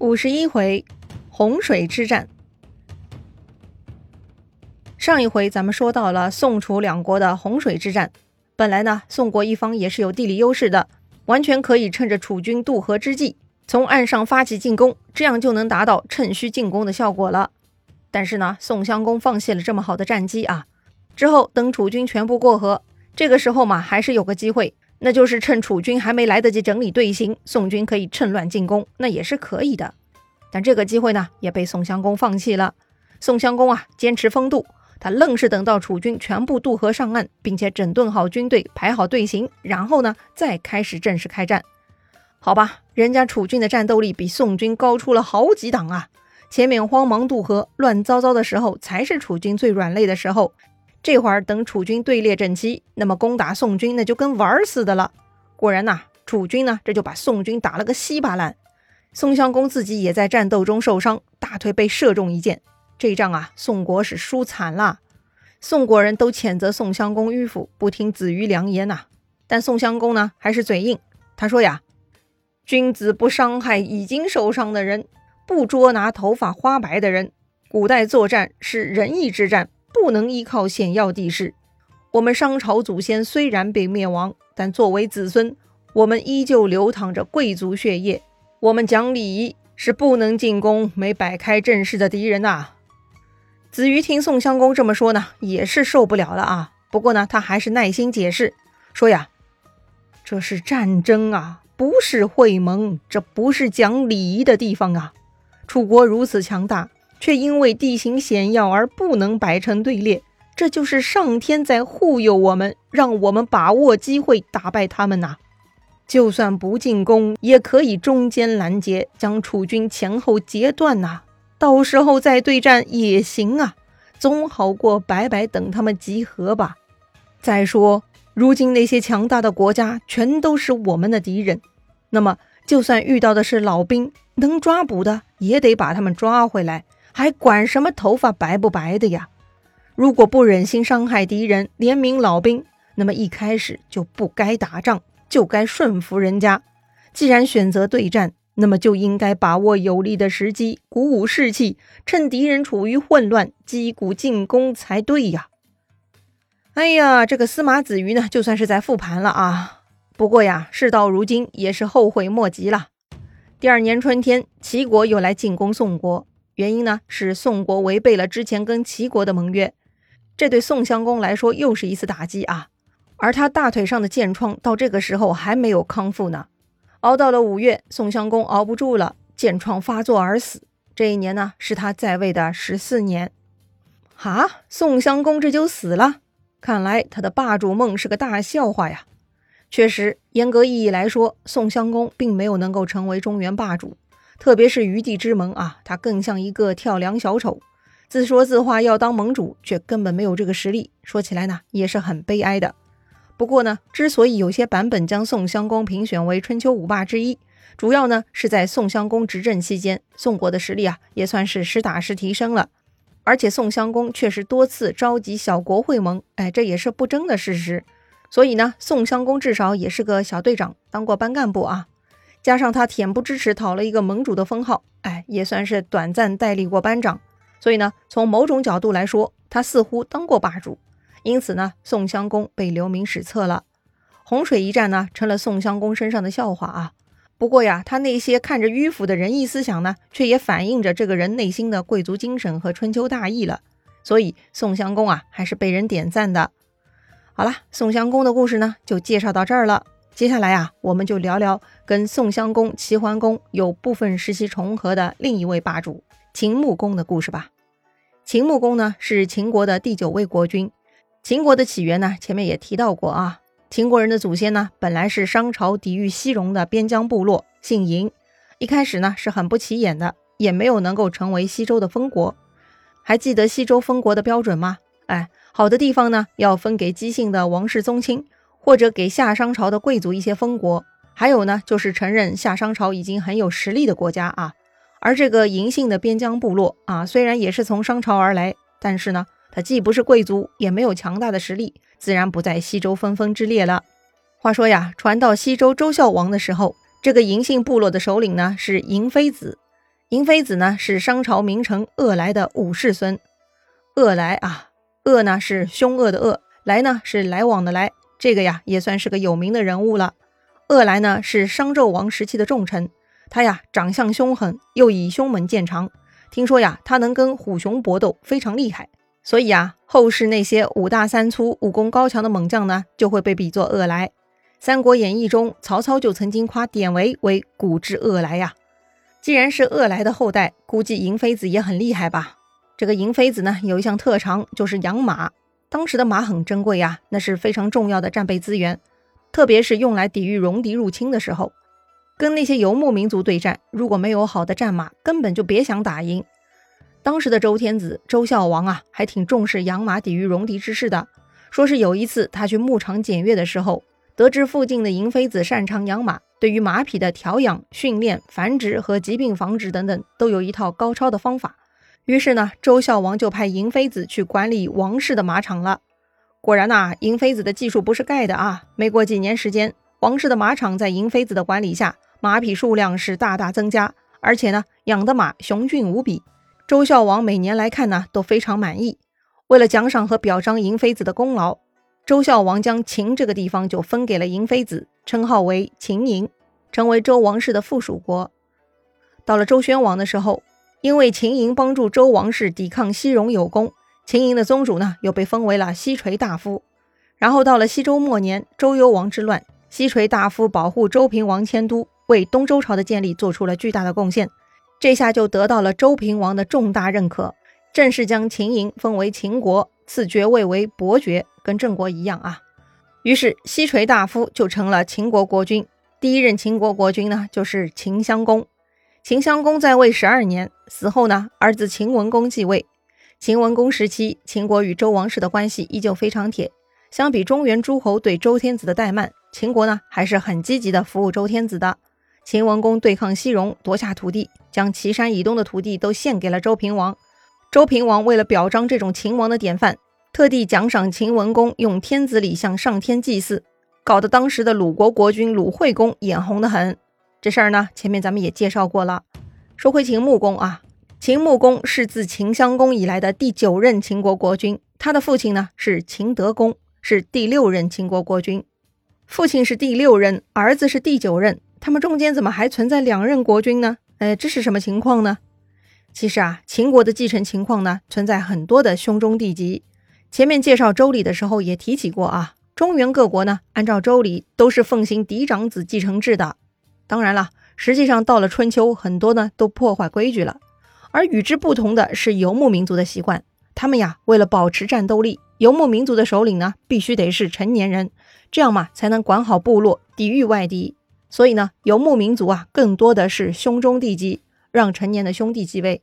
五十一回，洪水之战。上一回咱们说到了宋楚两国的洪水之战。本来呢，宋国一方也是有地理优势的，完全可以趁着楚军渡河之际，从岸上发起进攻，这样就能达到趁虚进攻的效果了。但是呢，宋襄公放弃了这么好的战机啊。之后等楚军全部过河，这个时候嘛，还是有个机会。那就是趁楚军还没来得及整理队形，宋军可以趁乱进攻，那也是可以的。但这个机会呢，也被宋襄公放弃了。宋襄公啊，坚持风度，他愣是等到楚军全部渡河上岸，并且整顿好军队，排好队形，然后呢，再开始正式开战。好吧，人家楚军的战斗力比宋军高出了好几档啊！前面慌忙渡河、乱糟糟的时候，才是楚军最软肋的时候。这会儿等楚军队列整齐，那么攻打宋军那就跟玩儿似的了。果然呐，楚军呢这就把宋军打了个稀巴烂。宋襄公自己也在战斗中受伤，大腿被射中一箭。这仗啊，宋国是输惨了。宋国人都谴责宋襄公迂腐，不听子瑜良言呐。但宋襄公呢还是嘴硬，他说呀：“君子不伤害已经受伤的人，不捉拿头发花白的人。古代作战是仁义之战。”不能依靠险要地势。我们商朝祖先虽然被灭亡，但作为子孙，我们依旧流淌着贵族血液。我们讲礼仪，是不能进攻没摆开阵势的敌人呐。子瑜听宋襄公这么说呢，也是受不了了啊。不过呢，他还是耐心解释说呀：“这是战争啊，不是会盟，这不是讲礼仪的地方啊。楚国如此强大。”却因为地形险要而不能摆成队列，这就是上天在护佑我们，让我们把握机会打败他们呐。就算不进攻，也可以中间拦截，将楚军前后截断呐。到时候再对战也行啊，总好过白白等他们集合吧。再说，如今那些强大的国家全都是我们的敌人，那么就算遇到的是老兵，能抓捕的也得把他们抓回来。还管什么头发白不白的呀？如果不忍心伤害敌人，怜悯老兵，那么一开始就不该打仗，就该顺服人家。既然选择对战，那么就应该把握有利的时机，鼓舞士气，趁敌人处于混乱，击鼓进攻才对呀！哎呀，这个司马子瑜呢，就算是在复盘了啊。不过呀，事到如今，也是后悔莫及了。第二年春天，齐国又来进攻宋国。原因呢是宋国违背了之前跟齐国的盟约，这对宋襄公来说又是一次打击啊！而他大腿上的箭疮到这个时候还没有康复呢。熬到了五月，宋襄公熬不住了，箭疮发作而死。这一年呢是他在位的十四年。哈，宋襄公这就死了？看来他的霸主梦是个大笑话呀！确实，严格意义来说，宋襄公并没有能够成为中原霸主。特别是余地之盟啊，他更像一个跳梁小丑，自说自话要当盟主，却根本没有这个实力。说起来呢，也是很悲哀的。不过呢，之所以有些版本将宋襄公评选为春秋五霸之一，主要呢是在宋襄公执政期间，宋国的实力啊也算是实打实提升了。而且宋襄公确实多次召集小国会盟，哎，这也是不争的事实。所以呢，宋襄公至少也是个小队长，当过班干部啊。加上他恬不知耻讨了一个盟主的封号，哎，也算是短暂代理过班长。所以呢，从某种角度来说，他似乎当过霸主。因此呢，宋襄公被留名史册了。洪水一战呢，成了宋襄公身上的笑话啊。不过呀，他那些看着迂腐的仁义思想呢，却也反映着这个人内心的贵族精神和春秋大义了。所以宋襄公啊，还是被人点赞的。好了，宋襄公的故事呢，就介绍到这儿了。接下来啊，我们就聊聊跟宋襄公、齐桓公有部分时期重合的另一位霸主秦穆公的故事吧。秦穆公呢是秦国的第九位国君。秦国的起源呢，前面也提到过啊。秦国人的祖先呢，本来是商朝抵御西戎的边疆部落，姓嬴。一开始呢是很不起眼的，也没有能够成为西周的封国。还记得西周封国的标准吗？哎，好的地方呢要分给姬姓的王室宗亲。或者给夏商朝的贵族一些封国，还有呢，就是承认夏商朝已经很有实力的国家啊。而这个嬴姓的边疆部落啊，虽然也是从商朝而来，但是呢，他既不是贵族，也没有强大的实力，自然不在西周分封之列了。话说呀，传到西周周孝王的时候，这个嬴姓部落的首领呢是嬴非子。嬴妃子呢是商朝名臣鄂来的五世孙。鄂来啊，鄂呢是凶恶的恶，来呢是来往的来，这个呀也算是个有名的人物了。恶来呢是商纣王时期的重臣，他呀长相凶狠，又以凶猛见长。听说呀他能跟虎熊搏斗，非常厉害。所以啊，后世那些五大三粗、武功高强的猛将呢，就会被比作恶来。《三国演义》中，曹操就曾经夸典韦为“古之恶来”呀。既然是恶来的后代，估计嬴妃子也很厉害吧？这个嬴妃子呢，有一项特长就是养马。当时的马很珍贵呀，那是非常重要的战备资源，特别是用来抵御戎狄入侵的时候。跟那些游牧民族对战，如果没有好的战马，根本就别想打赢。当时的周天子周孝王啊，还挺重视养马抵御戎狄之事的。说是有一次他去牧场检阅的时候，得知附近的嬴妃子擅长养马，对于马匹的调养、训练、繁殖和疾病防治等等，都有一套高超的方法。于是呢，周孝王就派嬴妃子去管理王室的马场了。果然呐，嬴妃子的技术不是盖的啊！没过几年时间，王室的马场在嬴妃子的管理下，马匹数量是大大增加，而且呢，养的马雄俊无比。周孝王每年来看呢，都非常满意。为了奖赏和表彰嬴妃子的功劳，周孝王将秦这个地方就分给了嬴妃子，称号为秦营，成为周王室的附属国。到了周宣王的时候，因为秦营帮助周王室抵抗西戎有功，秦营的宗主呢又被封为了西垂大夫。然后到了西周末年，周幽王之乱，西垂大夫保护周平王迁都，为东周朝的建立做出了巨大的贡献。这下就得到了周平王的重大认可，正式将秦营封为秦国，赐爵位为伯爵，跟郑国一样啊。于是西垂大夫就成了秦国国君。第一任秦国国君呢，就是秦襄公。秦襄公在位十二年，死后呢，儿子秦文公继位。秦文公时期，秦国与周王室的关系依旧非常铁。相比中原诸侯对周天子的怠慢，秦国呢还是很积极的服务周天子的。秦文公对抗西戎，夺下土地，将岐山以东的土地都献给了周平王。周平王为了表彰这种秦王的典范，特地奖赏秦文公用天子礼向上天祭祀，搞得当时的鲁国国君鲁惠公眼红得很。这事儿呢，前面咱们也介绍过了。说回秦穆公啊，秦穆公是自秦襄公以来的第九任秦国国君，他的父亲呢是秦德公，是第六任秦国国君。父亲是第六任，儿子是第九任。他们中间怎么还存在两任国君呢？哎，这是什么情况呢？其实啊，秦国的继承情况呢，存在很多的兄终弟及。前面介绍周礼的时候也提起过啊，中原各国呢，按照周礼都是奉行嫡长子继承制的。当然了，实际上到了春秋，很多呢都破坏规矩了。而与之不同的是游牧民族的习惯，他们呀，为了保持战斗力，游牧民族的首领呢，必须得是成年人，这样嘛，才能管好部落，抵御外敌。所以呢，游牧民族啊，更多的是兄终弟及，让成年的兄弟继位。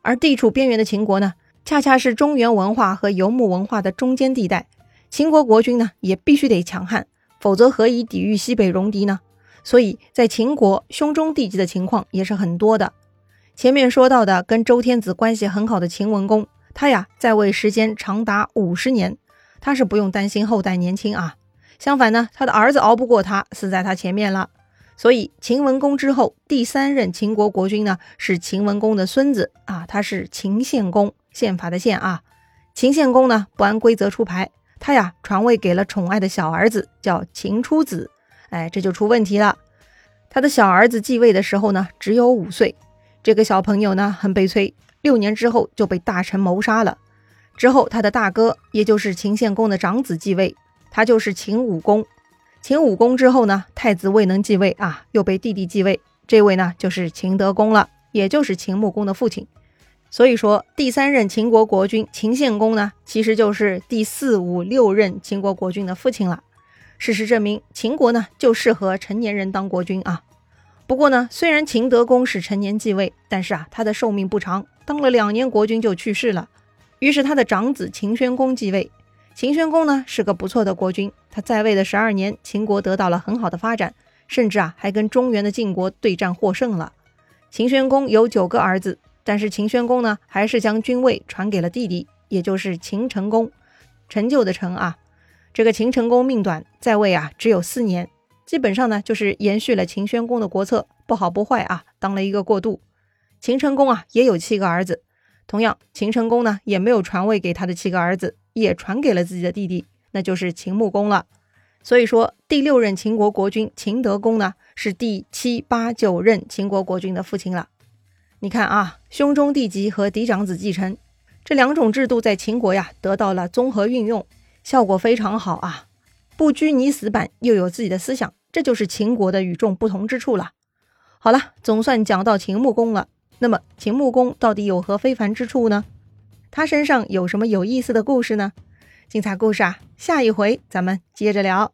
而地处边缘的秦国呢，恰恰是中原文化和游牧文化的中间地带。秦国国君呢，也必须得强悍，否则何以抵御西北戎狄呢？所以在秦国，兄终弟及的情况也是很多的。前面说到的跟周天子关系很好的秦文公，他呀在位时间长达五十年，他是不用担心后代年轻啊。相反呢，他的儿子熬不过他，死在他前面了。所以秦文公之后，第三任秦国国君呢是秦文公的孙子啊，他是秦献公，宪法的宪啊。秦献公呢不按规则出牌，他呀传位给了宠爱的小儿子，叫秦初子。哎，这就出问题了。他的小儿子继位的时候呢只有五岁，这个小朋友呢很悲催，六年之后就被大臣谋杀了。之后他的大哥，也就是秦献公的长子继位，他就是秦武公。秦武公之后呢，太子未能继位啊，又被弟弟继位。这位呢，就是秦德公了，也就是秦穆公的父亲。所以说，第三任秦国国君秦献公呢，其实就是第四、五、六任秦国国君的父亲了。事实证明，秦国呢就适合成年人当国君啊。不过呢，虽然秦德公是成年继位，但是啊，他的寿命不长，当了两年国君就去世了。于是他的长子秦宣公继位。秦宣公呢是个不错的国君，他在位的十二年，秦国得到了很好的发展，甚至啊还跟中原的晋国对战获胜了。秦宣公有九个儿子，但是秦宣公呢还是将君位传给了弟弟，也就是秦成公，成就的成啊。这个秦成公命短，在位啊只有四年，基本上呢就是延续了秦宣公的国策，不好不坏啊，当了一个过渡。秦成公啊也有七个儿子，同样秦成公呢也没有传位给他的七个儿子，也传给了自己的弟弟，那就是秦穆公了。所以说，第六任秦国国君秦德公呢，是第七、八、九任秦国国君的父亲了。你看啊，兄终弟及和嫡长子继承这两种制度在秦国呀得到了综合运用，效果非常好啊，不拘泥死板，又有自己的思想，这就是秦国的与众不同之处了。好了，总算讲到秦穆公了。那么秦穆公到底有何非凡之处呢？他身上有什么有意思的故事呢？精彩故事啊，下一回咱们接着聊。